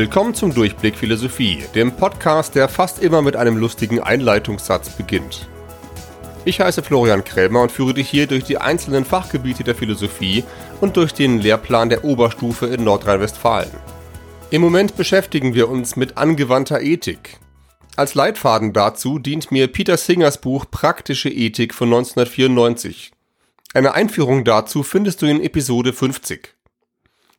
Willkommen zum Durchblick Philosophie, dem Podcast, der fast immer mit einem lustigen Einleitungssatz beginnt. Ich heiße Florian Krämer und führe dich hier durch die einzelnen Fachgebiete der Philosophie und durch den Lehrplan der Oberstufe in Nordrhein-Westfalen. Im Moment beschäftigen wir uns mit angewandter Ethik. Als Leitfaden dazu dient mir Peter Singers Buch Praktische Ethik von 1994. Eine Einführung dazu findest du in Episode 50.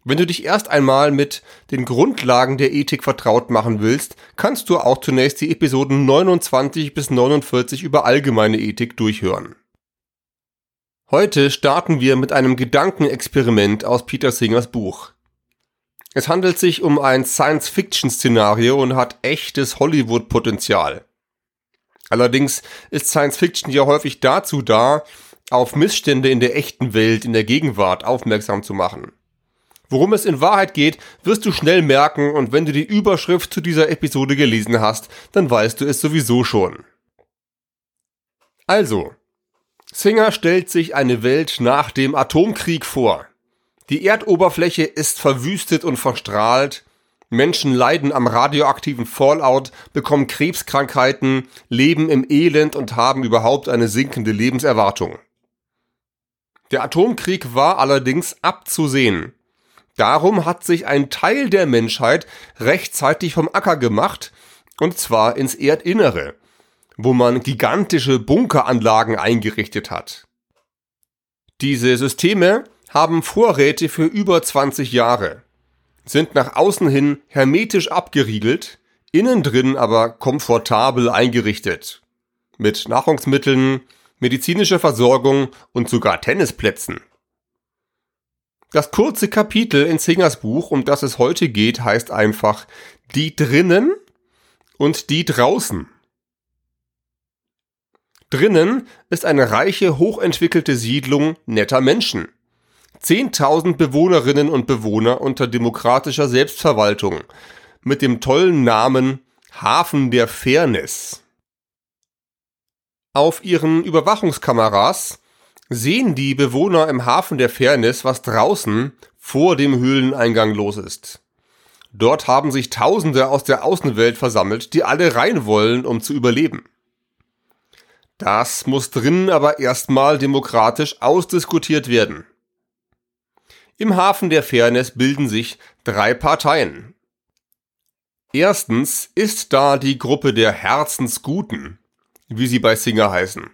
Wenn du dich erst einmal mit den Grundlagen der Ethik vertraut machen willst, kannst du auch zunächst die Episoden 29 bis 49 über allgemeine Ethik durchhören. Heute starten wir mit einem Gedankenexperiment aus Peter Singers Buch. Es handelt sich um ein Science-Fiction-Szenario und hat echtes Hollywood-Potenzial. Allerdings ist Science-Fiction ja häufig dazu da, auf Missstände in der echten Welt, in der Gegenwart aufmerksam zu machen. Worum es in Wahrheit geht, wirst du schnell merken und wenn du die Überschrift zu dieser Episode gelesen hast, dann weißt du es sowieso schon. Also, Singer stellt sich eine Welt nach dem Atomkrieg vor. Die Erdoberfläche ist verwüstet und verstrahlt, Menschen leiden am radioaktiven Fallout, bekommen Krebskrankheiten, leben im Elend und haben überhaupt eine sinkende Lebenserwartung. Der Atomkrieg war allerdings abzusehen. Darum hat sich ein Teil der Menschheit rechtzeitig vom Acker gemacht, und zwar ins Erdinnere, wo man gigantische Bunkeranlagen eingerichtet hat. Diese Systeme haben Vorräte für über 20 Jahre, sind nach außen hin hermetisch abgeriegelt, innen drin aber komfortabel eingerichtet. Mit Nahrungsmitteln, medizinischer Versorgung und sogar Tennisplätzen. Das kurze Kapitel in Singers Buch, um das es heute geht, heißt einfach die drinnen und die draußen. Drinnen ist eine reiche, hochentwickelte Siedlung netter Menschen. Zehntausend Bewohnerinnen und Bewohner unter demokratischer Selbstverwaltung mit dem tollen Namen Hafen der Fairness. Auf ihren Überwachungskameras sehen die Bewohner im Hafen der Fairness, was draußen vor dem Höhleneingang los ist. Dort haben sich Tausende aus der Außenwelt versammelt, die alle rein wollen, um zu überleben. Das muss drinnen aber erstmal demokratisch ausdiskutiert werden. Im Hafen der Fairness bilden sich drei Parteien. Erstens ist da die Gruppe der Herzensguten, wie sie bei Singer heißen.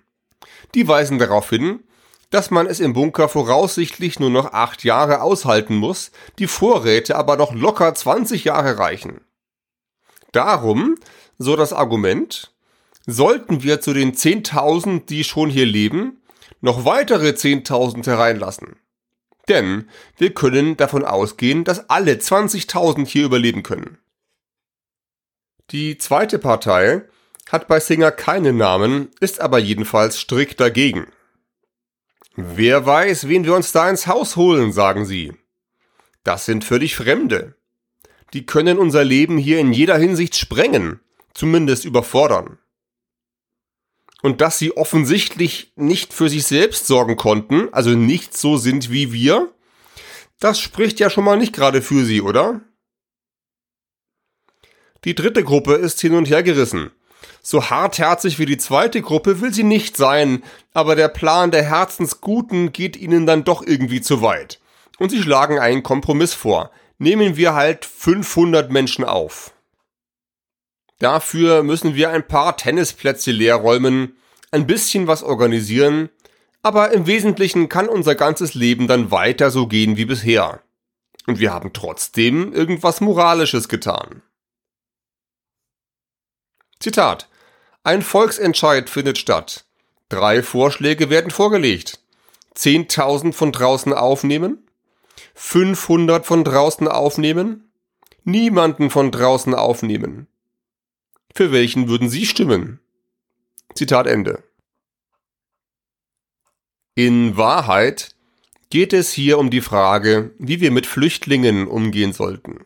Die weisen darauf hin, dass man es im Bunker voraussichtlich nur noch acht Jahre aushalten muss, die Vorräte aber noch locker 20 Jahre reichen. Darum, so das Argument, sollten wir zu den 10.000, die schon hier leben, noch weitere 10.000 hereinlassen. Denn wir können davon ausgehen, dass alle 20.000 hier überleben können. Die zweite Partei hat bei Singer keinen Namen, ist aber jedenfalls strikt dagegen. Wer weiß, wen wir uns da ins Haus holen, sagen sie. Das sind völlig Fremde. Die können unser Leben hier in jeder Hinsicht sprengen, zumindest überfordern. Und dass sie offensichtlich nicht für sich selbst sorgen konnten, also nicht so sind wie wir, das spricht ja schon mal nicht gerade für sie, oder? Die dritte Gruppe ist hin und her gerissen. So hartherzig wie die zweite Gruppe will sie nicht sein, aber der Plan der Herzensguten geht ihnen dann doch irgendwie zu weit. Und sie schlagen einen Kompromiss vor. Nehmen wir halt 500 Menschen auf. Dafür müssen wir ein paar Tennisplätze leer räumen, ein bisschen was organisieren, aber im Wesentlichen kann unser ganzes Leben dann weiter so gehen wie bisher. Und wir haben trotzdem irgendwas Moralisches getan. Zitat ein Volksentscheid findet statt. Drei Vorschläge werden vorgelegt. 10.000 von draußen aufnehmen, 500 von draußen aufnehmen, niemanden von draußen aufnehmen. Für welchen würden Sie stimmen? Zitat Ende. In Wahrheit geht es hier um die Frage, wie wir mit Flüchtlingen umgehen sollten.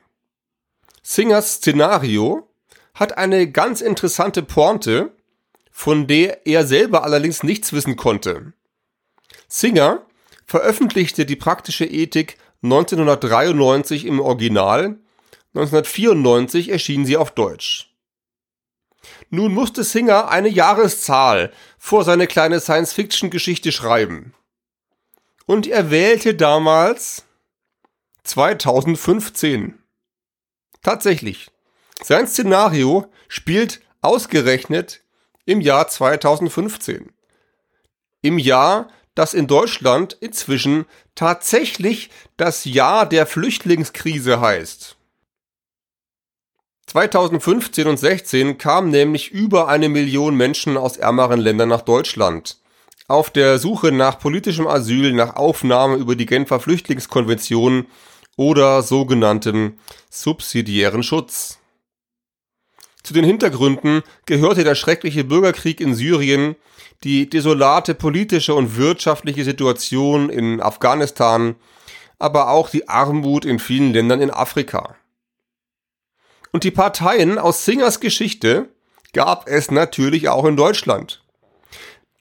Singers Szenario hat eine ganz interessante Pointe, von der er selber allerdings nichts wissen konnte. Singer veröffentlichte die praktische Ethik 1993 im Original, 1994 erschien sie auf Deutsch. Nun musste Singer eine Jahreszahl vor seine kleine Science-Fiction-Geschichte schreiben. Und er wählte damals 2015. Tatsächlich. Sein Szenario spielt ausgerechnet im Jahr 2015. Im Jahr, das in Deutschland inzwischen tatsächlich das Jahr der Flüchtlingskrise heißt. 2015 und 16 kamen nämlich über eine Million Menschen aus ärmeren Ländern nach Deutschland. Auf der Suche nach politischem Asyl, nach Aufnahme über die Genfer Flüchtlingskonvention oder sogenanntem subsidiären Schutz. Zu den Hintergründen gehörte der schreckliche Bürgerkrieg in Syrien, die desolate politische und wirtschaftliche Situation in Afghanistan, aber auch die Armut in vielen Ländern in Afrika. Und die Parteien aus Singers Geschichte gab es natürlich auch in Deutschland.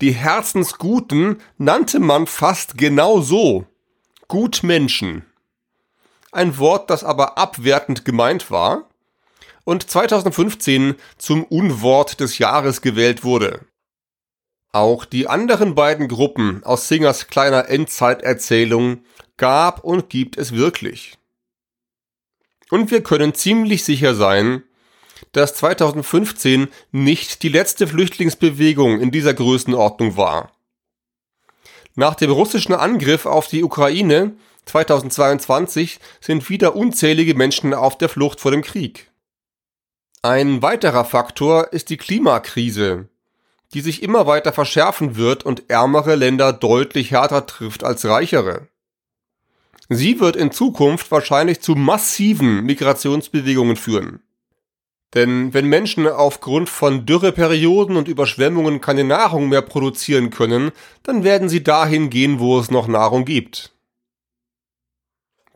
Die Herzensguten nannte man fast genau so. Gutmenschen. Ein Wort, das aber abwertend gemeint war und 2015 zum Unwort des Jahres gewählt wurde. Auch die anderen beiden Gruppen aus Singers kleiner Endzeiterzählung gab und gibt es wirklich. Und wir können ziemlich sicher sein, dass 2015 nicht die letzte Flüchtlingsbewegung in dieser Größenordnung war. Nach dem russischen Angriff auf die Ukraine 2022 sind wieder unzählige Menschen auf der Flucht vor dem Krieg. Ein weiterer Faktor ist die Klimakrise, die sich immer weiter verschärfen wird und ärmere Länder deutlich härter trifft als reichere. Sie wird in Zukunft wahrscheinlich zu massiven Migrationsbewegungen führen. Denn wenn Menschen aufgrund von Dürreperioden und Überschwemmungen keine Nahrung mehr produzieren können, dann werden sie dahin gehen, wo es noch Nahrung gibt.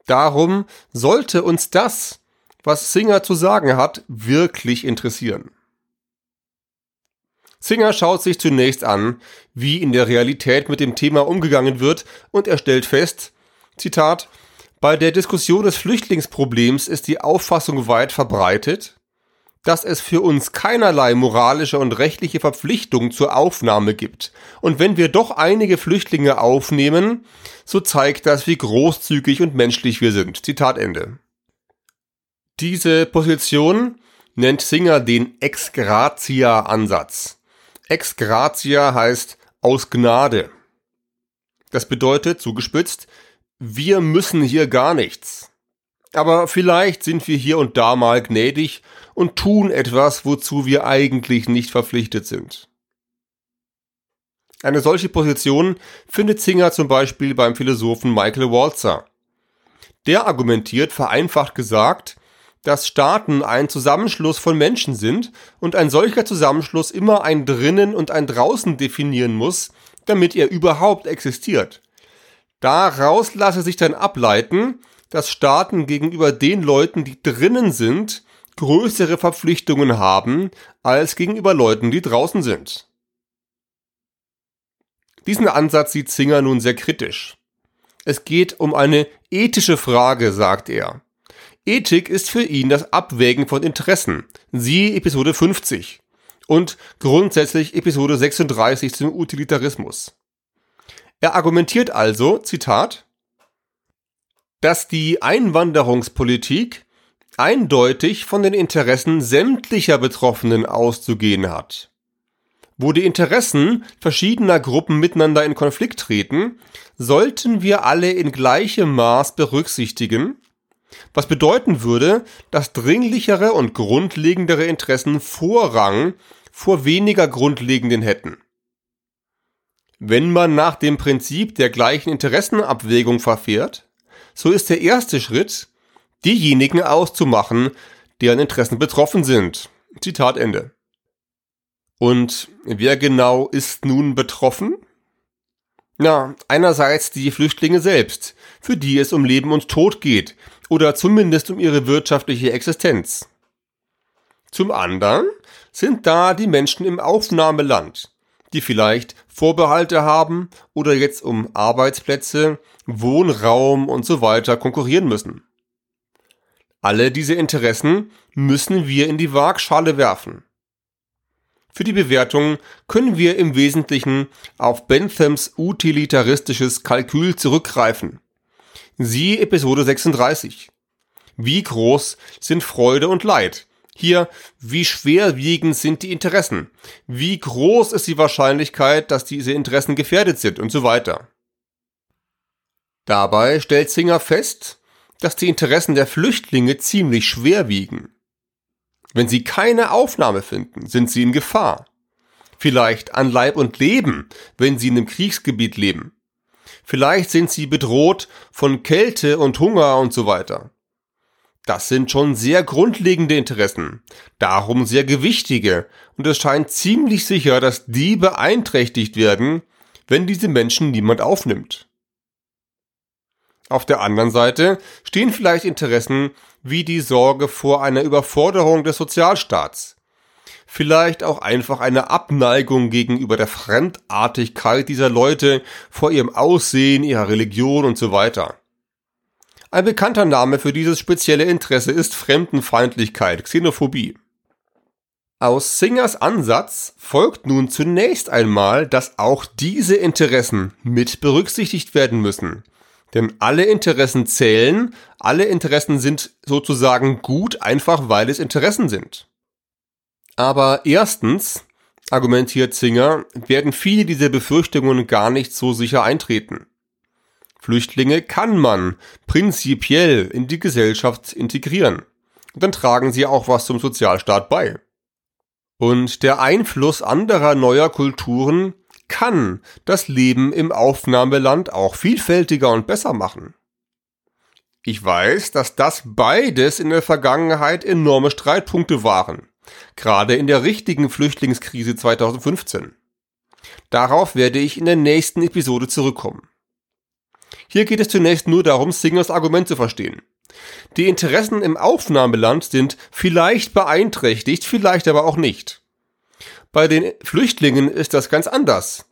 Darum sollte uns das, was Singer zu sagen hat, wirklich interessieren. Singer schaut sich zunächst an, wie in der Realität mit dem Thema umgegangen wird und er stellt fest, Zitat, bei der Diskussion des Flüchtlingsproblems ist die Auffassung weit verbreitet, dass es für uns keinerlei moralische und rechtliche Verpflichtung zur Aufnahme gibt. Und wenn wir doch einige Flüchtlinge aufnehmen, so zeigt das, wie großzügig und menschlich wir sind. Zitat Ende. Diese Position nennt Singer den Ex gratia Ansatz. Ex gratia heißt aus Gnade. Das bedeutet, zugespitzt, wir müssen hier gar nichts. Aber vielleicht sind wir hier und da mal gnädig und tun etwas, wozu wir eigentlich nicht verpflichtet sind. Eine solche Position findet Singer zum Beispiel beim Philosophen Michael Walzer. Der argumentiert vereinfacht gesagt, dass Staaten ein Zusammenschluss von Menschen sind und ein solcher Zusammenschluss immer ein drinnen und ein draußen definieren muss, damit er überhaupt existiert. Daraus lasse sich dann ableiten, dass Staaten gegenüber den Leuten, die drinnen sind, größere Verpflichtungen haben als gegenüber Leuten, die draußen sind. Diesen Ansatz sieht Singer nun sehr kritisch. Es geht um eine ethische Frage, sagt er. Ethik ist für ihn das Abwägen von Interessen. Siehe Episode 50 und grundsätzlich Episode 36 zum Utilitarismus. Er argumentiert also, Zitat, dass die Einwanderungspolitik eindeutig von den Interessen sämtlicher Betroffenen auszugehen hat. Wo die Interessen verschiedener Gruppen miteinander in Konflikt treten, sollten wir alle in gleichem Maß berücksichtigen, was bedeuten würde, dass dringlichere und grundlegendere Interessen Vorrang vor weniger grundlegenden hätten. Wenn man nach dem Prinzip der gleichen Interessenabwägung verfährt, so ist der erste Schritt, diejenigen auszumachen, deren Interessen betroffen sind. Zitat Ende. Und wer genau ist nun betroffen? Na, einerseits die Flüchtlinge selbst, für die es um Leben und Tod geht, oder zumindest um ihre wirtschaftliche Existenz. Zum anderen sind da die Menschen im Aufnahmeland, die vielleicht Vorbehalte haben oder jetzt um Arbeitsplätze, Wohnraum und so weiter konkurrieren müssen. Alle diese Interessen müssen wir in die Waagschale werfen. Für die Bewertung können wir im Wesentlichen auf Benthams utilitaristisches Kalkül zurückgreifen. Siehe Episode 36. Wie groß sind Freude und Leid? Hier, wie schwerwiegend sind die Interessen? Wie groß ist die Wahrscheinlichkeit, dass diese Interessen gefährdet sind und so weiter? Dabei stellt Singer fest, dass die Interessen der Flüchtlinge ziemlich schwer wiegen. Wenn sie keine Aufnahme finden, sind sie in Gefahr. Vielleicht an Leib und Leben, wenn sie in einem Kriegsgebiet leben. Vielleicht sind sie bedroht von Kälte und Hunger und so weiter. Das sind schon sehr grundlegende Interessen, darum sehr gewichtige, und es scheint ziemlich sicher, dass die beeinträchtigt werden, wenn diese Menschen niemand aufnimmt. Auf der anderen Seite stehen vielleicht Interessen wie die Sorge vor einer Überforderung des Sozialstaats. Vielleicht auch einfach eine Abneigung gegenüber der Fremdartigkeit dieser Leute vor ihrem Aussehen, ihrer Religion und so weiter. Ein bekannter Name für dieses spezielle Interesse ist Fremdenfeindlichkeit, Xenophobie. Aus Singers Ansatz folgt nun zunächst einmal, dass auch diese Interessen mit berücksichtigt werden müssen, denn alle Interessen zählen, alle Interessen sind sozusagen gut, einfach weil es Interessen sind. Aber erstens, argumentiert Singer, werden viele dieser Befürchtungen gar nicht so sicher eintreten. Flüchtlinge kann man prinzipiell in die Gesellschaft integrieren. Und dann tragen sie auch was zum Sozialstaat bei. Und der Einfluss anderer neuer Kulturen kann das Leben im Aufnahmeland auch vielfältiger und besser machen. Ich weiß, dass das beides in der Vergangenheit enorme Streitpunkte waren, gerade in der richtigen Flüchtlingskrise 2015. Darauf werde ich in der nächsten Episode zurückkommen. Hier geht es zunächst nur darum, Singers Argument zu verstehen. Die Interessen im Aufnahmeland sind vielleicht beeinträchtigt, vielleicht aber auch nicht. Bei den Flüchtlingen ist das ganz anders.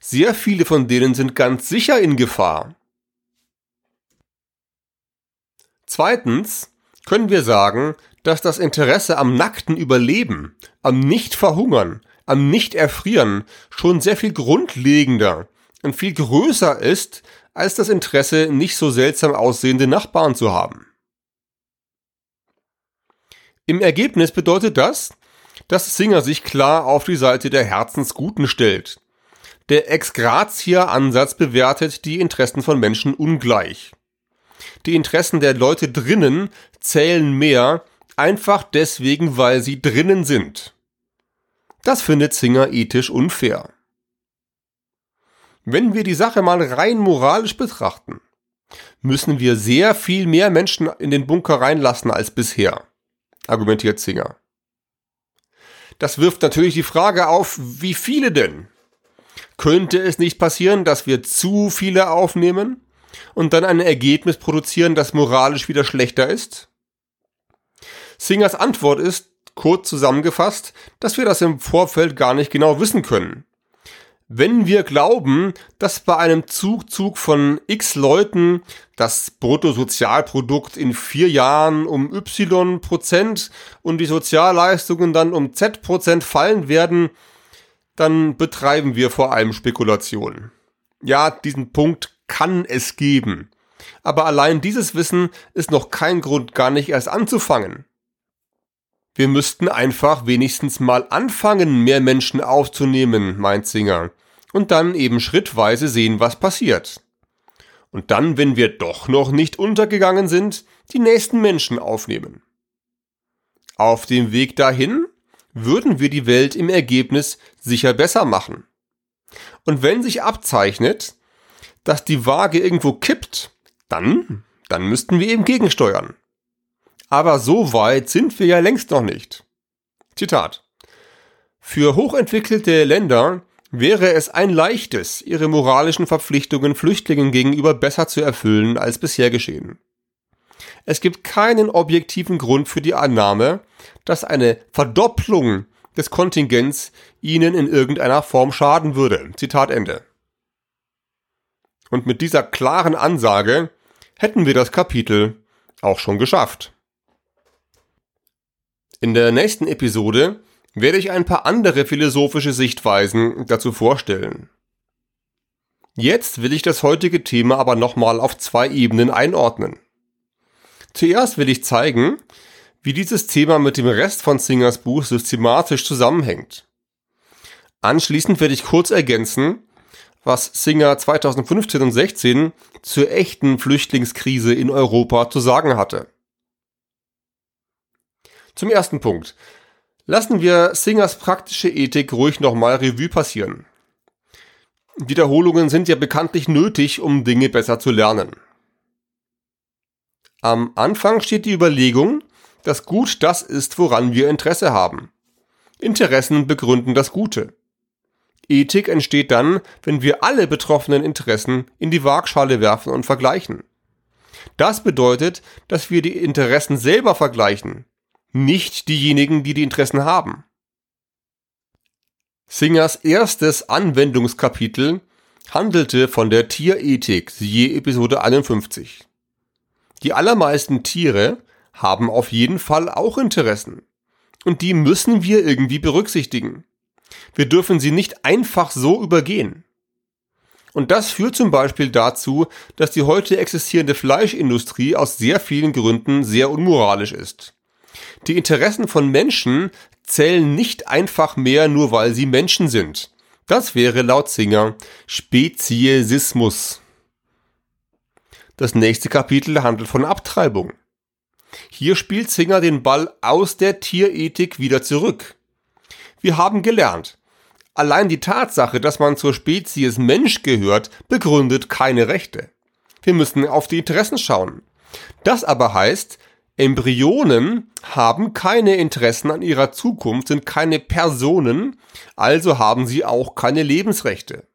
Sehr viele von denen sind ganz sicher in Gefahr. Zweitens können wir sagen, dass das Interesse am nackten Überleben, am Nicht-Verhungern, am Nicht-Erfrieren schon sehr viel grundlegender und viel größer ist, als das Interesse, nicht so seltsam aussehende Nachbarn zu haben. Im Ergebnis bedeutet das, dass Singer sich klar auf die Seite der Herzensguten stellt. Der Ex-Gratia-Ansatz bewertet die Interessen von Menschen ungleich. Die Interessen der Leute drinnen zählen mehr, einfach deswegen, weil sie drinnen sind. Das findet Singer ethisch unfair. Wenn wir die Sache mal rein moralisch betrachten, müssen wir sehr viel mehr Menschen in den Bunker reinlassen als bisher, argumentiert Singer. Das wirft natürlich die Frage auf, wie viele denn? Könnte es nicht passieren, dass wir zu viele aufnehmen und dann ein Ergebnis produzieren, das moralisch wieder schlechter ist? Singers Antwort ist, kurz zusammengefasst, dass wir das im Vorfeld gar nicht genau wissen können. Wenn wir glauben, dass bei einem Zugzug von x Leuten das Bruttosozialprodukt in vier Jahren um y Prozent und die Sozialleistungen dann um z Prozent fallen werden, dann betreiben wir vor allem Spekulationen. Ja, diesen Punkt kann es geben. Aber allein dieses Wissen ist noch kein Grund, gar nicht erst anzufangen. Wir müssten einfach wenigstens mal anfangen, mehr Menschen aufzunehmen, meint Singer, und dann eben schrittweise sehen, was passiert. Und dann, wenn wir doch noch nicht untergegangen sind, die nächsten Menschen aufnehmen. Auf dem Weg dahin würden wir die Welt im Ergebnis sicher besser machen. Und wenn sich abzeichnet, dass die Waage irgendwo kippt, dann, dann müssten wir eben gegensteuern. Aber so weit sind wir ja längst noch nicht. Zitat. Für hochentwickelte Länder wäre es ein leichtes, ihre moralischen Verpflichtungen Flüchtlingen gegenüber besser zu erfüllen als bisher geschehen. Es gibt keinen objektiven Grund für die Annahme, dass eine Verdopplung des Kontingents ihnen in irgendeiner Form schaden würde. Zitat Ende. Und mit dieser klaren Ansage hätten wir das Kapitel auch schon geschafft. In der nächsten Episode werde ich ein paar andere philosophische Sichtweisen dazu vorstellen. Jetzt will ich das heutige Thema aber nochmal auf zwei Ebenen einordnen. Zuerst will ich zeigen, wie dieses Thema mit dem Rest von Singers Buch systematisch zusammenhängt. Anschließend werde ich kurz ergänzen, was Singer 2015 und 16 zur echten Flüchtlingskrise in Europa zu sagen hatte. Zum ersten Punkt. Lassen wir Singers praktische Ethik ruhig nochmal Revue passieren. Wiederholungen sind ja bekanntlich nötig, um Dinge besser zu lernen. Am Anfang steht die Überlegung, dass Gut das ist, woran wir Interesse haben. Interessen begründen das Gute. Ethik entsteht dann, wenn wir alle betroffenen Interessen in die Waagschale werfen und vergleichen. Das bedeutet, dass wir die Interessen selber vergleichen, nicht diejenigen, die die Interessen haben. Singers erstes Anwendungskapitel handelte von der Tierethik, siehe Episode 51. Die allermeisten Tiere haben auf jeden Fall auch Interessen. Und die müssen wir irgendwie berücksichtigen. Wir dürfen sie nicht einfach so übergehen. Und das führt zum Beispiel dazu, dass die heute existierende Fleischindustrie aus sehr vielen Gründen sehr unmoralisch ist. Die Interessen von Menschen zählen nicht einfach mehr nur weil sie Menschen sind. Das wäre laut Singer Speziesismus. Das nächste Kapitel handelt von Abtreibung. Hier spielt Singer den Ball aus der Tierethik wieder zurück. Wir haben gelernt, allein die Tatsache, dass man zur Spezies Mensch gehört, begründet keine Rechte. Wir müssen auf die Interessen schauen. Das aber heißt, Embryonen haben keine Interessen an ihrer Zukunft, sind keine Personen, also haben sie auch keine Lebensrechte.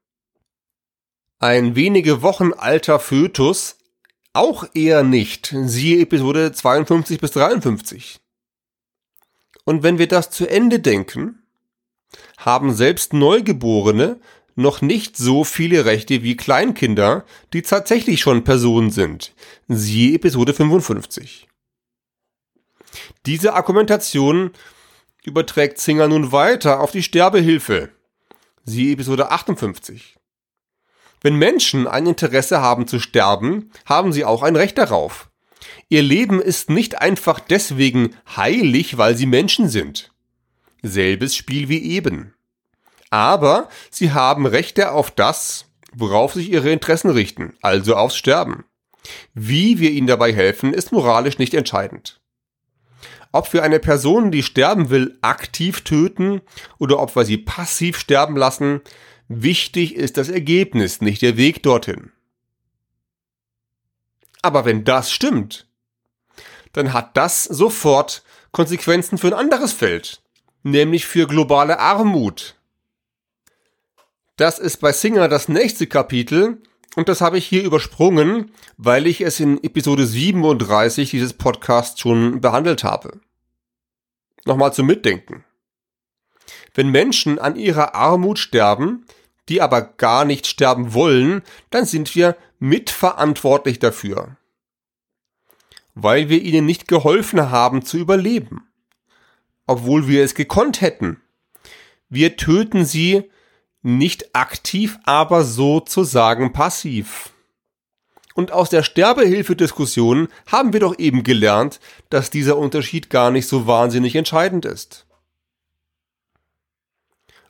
Ein wenige Wochen alter Fötus auch eher nicht, siehe Episode 52 bis 53. Und wenn wir das zu Ende denken, haben selbst Neugeborene noch nicht so viele Rechte wie Kleinkinder, die tatsächlich schon Personen sind, siehe Episode 55. Diese Argumentation überträgt Singer nun weiter auf die Sterbehilfe. Siehe Episode 58. Wenn Menschen ein Interesse haben zu sterben, haben sie auch ein Recht darauf. Ihr Leben ist nicht einfach deswegen heilig, weil sie Menschen sind. Selbes Spiel wie eben. Aber sie haben Rechte auf das, worauf sich ihre Interessen richten, also aufs Sterben. Wie wir ihnen dabei helfen, ist moralisch nicht entscheidend ob wir eine Person, die sterben will, aktiv töten oder ob wir sie passiv sterben lassen, wichtig ist das Ergebnis, nicht der Weg dorthin. Aber wenn das stimmt, dann hat das sofort Konsequenzen für ein anderes Feld, nämlich für globale Armut. Das ist bei Singer das nächste Kapitel und das habe ich hier übersprungen, weil ich es in Episode 37 dieses Podcasts schon behandelt habe. Nochmal zum Mitdenken. Wenn Menschen an ihrer Armut sterben, die aber gar nicht sterben wollen, dann sind wir mitverantwortlich dafür. Weil wir ihnen nicht geholfen haben zu überleben. Obwohl wir es gekonnt hätten. Wir töten sie nicht aktiv, aber sozusagen passiv. Und aus der Sterbehilfediskussion haben wir doch eben gelernt, dass dieser Unterschied gar nicht so wahnsinnig entscheidend ist.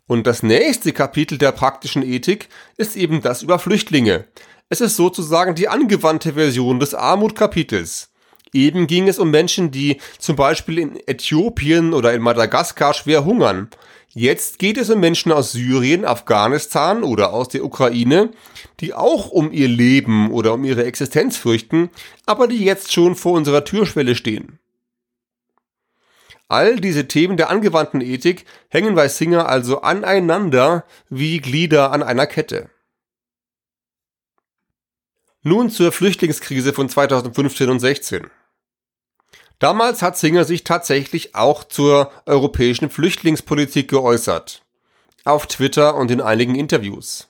Und das nächste Kapitel der praktischen Ethik ist eben das über Flüchtlinge. Es ist sozusagen die angewandte Version des Armutkapitels. Eben ging es um Menschen, die zum Beispiel in Äthiopien oder in Madagaskar schwer hungern Jetzt geht es um Menschen aus Syrien, Afghanistan oder aus der Ukraine, die auch um ihr Leben oder um ihre Existenz fürchten, aber die jetzt schon vor unserer Türschwelle stehen. All diese Themen der angewandten Ethik hängen bei Singer also aneinander wie Glieder an einer Kette. Nun zur Flüchtlingskrise von 2015 und 16. Damals hat Singer sich tatsächlich auch zur europäischen Flüchtlingspolitik geäußert. Auf Twitter und in einigen Interviews.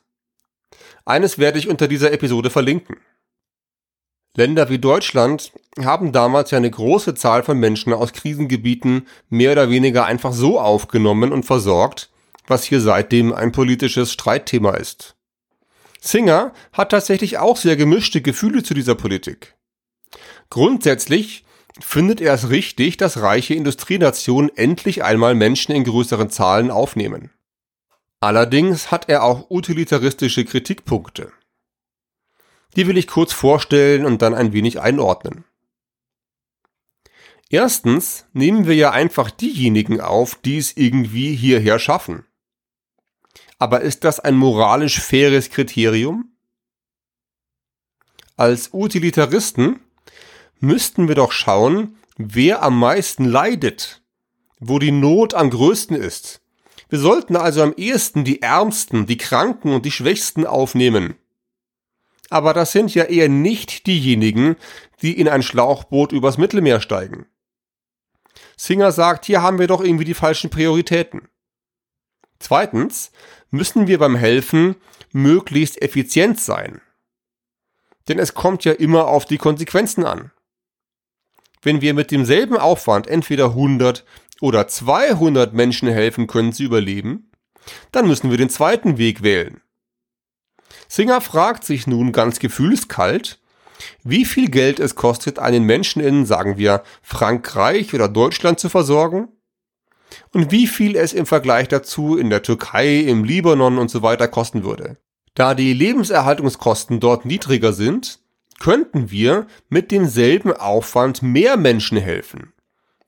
Eines werde ich unter dieser Episode verlinken. Länder wie Deutschland haben damals ja eine große Zahl von Menschen aus Krisengebieten mehr oder weniger einfach so aufgenommen und versorgt, was hier seitdem ein politisches Streitthema ist. Singer hat tatsächlich auch sehr gemischte Gefühle zu dieser Politik. Grundsätzlich findet er es richtig, dass reiche Industrienationen endlich einmal Menschen in größeren Zahlen aufnehmen. Allerdings hat er auch utilitaristische Kritikpunkte. Die will ich kurz vorstellen und dann ein wenig einordnen. Erstens nehmen wir ja einfach diejenigen auf, die es irgendwie hierher schaffen. Aber ist das ein moralisch faires Kriterium? Als Utilitaristen müssten wir doch schauen, wer am meisten leidet, wo die Not am größten ist. Wir sollten also am ehesten die Ärmsten, die Kranken und die Schwächsten aufnehmen aber das sind ja eher nicht diejenigen, die in ein Schlauchboot übers Mittelmeer steigen. Singer sagt, hier haben wir doch irgendwie die falschen Prioritäten. Zweitens müssen wir beim Helfen möglichst effizient sein. Denn es kommt ja immer auf die Konsequenzen an. Wenn wir mit demselben Aufwand entweder 100 oder 200 Menschen helfen können zu überleben, dann müssen wir den zweiten Weg wählen. Singer fragt sich nun ganz gefühlskalt, wie viel Geld es kostet, einen Menschen in, sagen wir, Frankreich oder Deutschland zu versorgen und wie viel es im Vergleich dazu in der Türkei, im Libanon und so weiter kosten würde. Da die Lebenserhaltungskosten dort niedriger sind, könnten wir mit demselben Aufwand mehr Menschen helfen.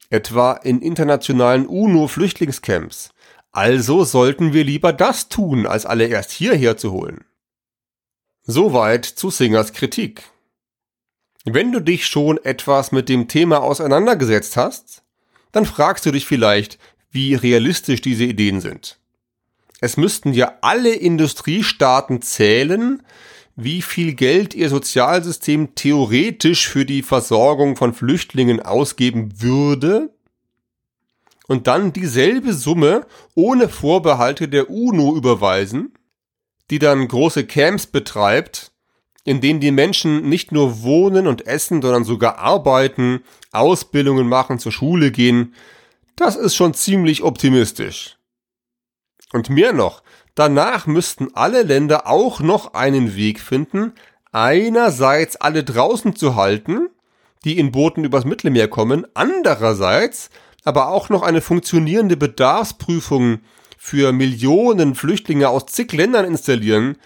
Etwa in internationalen UNO-Flüchtlingscamps. Also sollten wir lieber das tun, als alle erst hierher zu holen. Soweit zu Singers Kritik. Wenn du dich schon etwas mit dem Thema auseinandergesetzt hast, dann fragst du dich vielleicht, wie realistisch diese Ideen sind. Es müssten ja alle Industriestaaten zählen, wie viel Geld ihr Sozialsystem theoretisch für die Versorgung von Flüchtlingen ausgeben würde, und dann dieselbe Summe ohne Vorbehalte der UNO überweisen, die dann große Camps betreibt, in denen die Menschen nicht nur wohnen und essen, sondern sogar arbeiten, Ausbildungen machen, zur Schule gehen, das ist schon ziemlich optimistisch. Und mehr noch, danach müssten alle Länder auch noch einen Weg finden, einerseits alle draußen zu halten, die in Booten übers Mittelmeer kommen, andererseits aber auch noch eine funktionierende Bedarfsprüfung für Millionen Flüchtlinge aus zig Ländern installieren,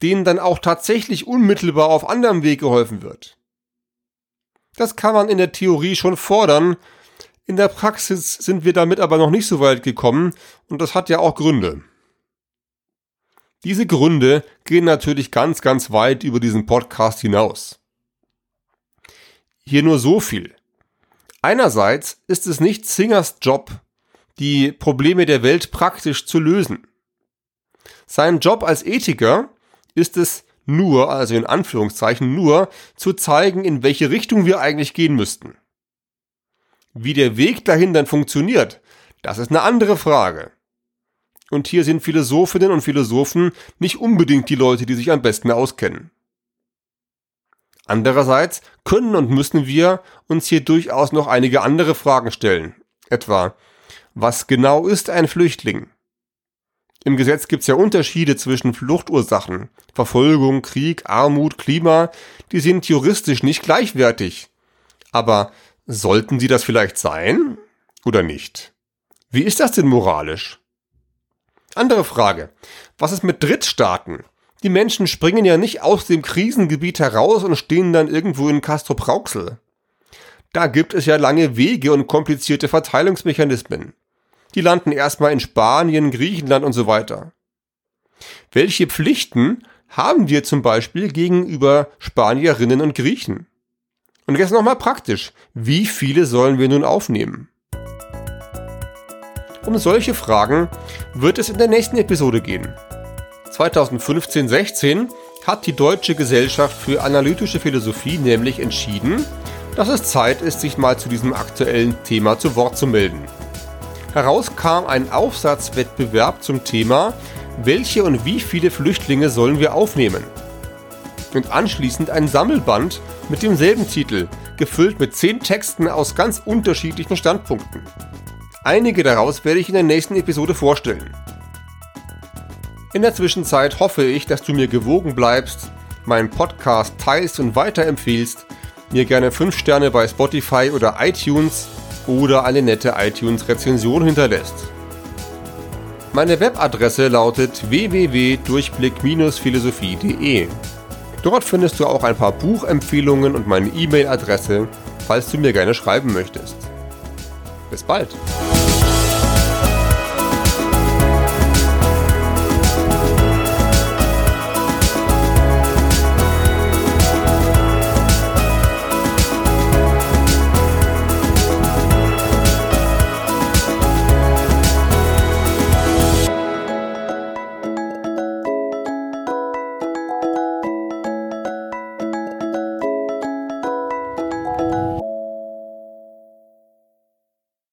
denen dann auch tatsächlich unmittelbar auf anderem Weg geholfen wird. Das kann man in der Theorie schon fordern, in der Praxis sind wir damit aber noch nicht so weit gekommen und das hat ja auch Gründe. Diese Gründe gehen natürlich ganz, ganz weit über diesen Podcast hinaus. Hier nur so viel. Einerseits ist es nicht Singers Job, die Probleme der Welt praktisch zu lösen. Sein Job als Ethiker ist es nur, also in Anführungszeichen nur, zu zeigen, in welche Richtung wir eigentlich gehen müssten. Wie der Weg dahin dann funktioniert, das ist eine andere Frage. Und hier sind Philosophinnen und Philosophen nicht unbedingt die Leute, die sich am besten auskennen. Andererseits können und müssen wir uns hier durchaus noch einige andere Fragen stellen. Etwa, was genau ist ein Flüchtling? Im Gesetz gibt es ja Unterschiede zwischen Fluchtursachen, Verfolgung, Krieg, Armut, Klima, die sind juristisch nicht gleichwertig. Aber sollten sie das vielleicht sein oder nicht? Wie ist das denn moralisch? Andere Frage. Was ist mit Drittstaaten? Die Menschen springen ja nicht aus dem Krisengebiet heraus und stehen dann irgendwo in Castro Brauxel. Da gibt es ja lange Wege und komplizierte Verteilungsmechanismen die landen erstmal in Spanien, Griechenland und so weiter. Welche Pflichten haben wir zum Beispiel gegenüber Spanierinnen und Griechen? Und jetzt nochmal praktisch. Wie viele sollen wir nun aufnehmen? Um solche Fragen wird es in der nächsten Episode gehen. 2015-16 hat die Deutsche Gesellschaft für analytische Philosophie nämlich entschieden, dass es Zeit ist, sich mal zu diesem aktuellen Thema zu Wort zu melden. Heraus kam ein Aufsatzwettbewerb zum Thema Welche und wie viele Flüchtlinge sollen wir aufnehmen? und anschließend ein Sammelband mit demselben Titel, gefüllt mit 10 Texten aus ganz unterschiedlichen Standpunkten. Einige daraus werde ich in der nächsten Episode vorstellen. In der Zwischenzeit hoffe ich, dass du mir gewogen bleibst, meinen Podcast teilst und weiterempfiehlst, mir gerne 5 Sterne bei Spotify oder iTunes oder eine nette iTunes-Rezension hinterlässt. Meine Webadresse lautet www.durchblick-philosophie.de. Dort findest du auch ein paar Buchempfehlungen und meine E-Mail-Adresse, falls du mir gerne schreiben möchtest. Bis bald!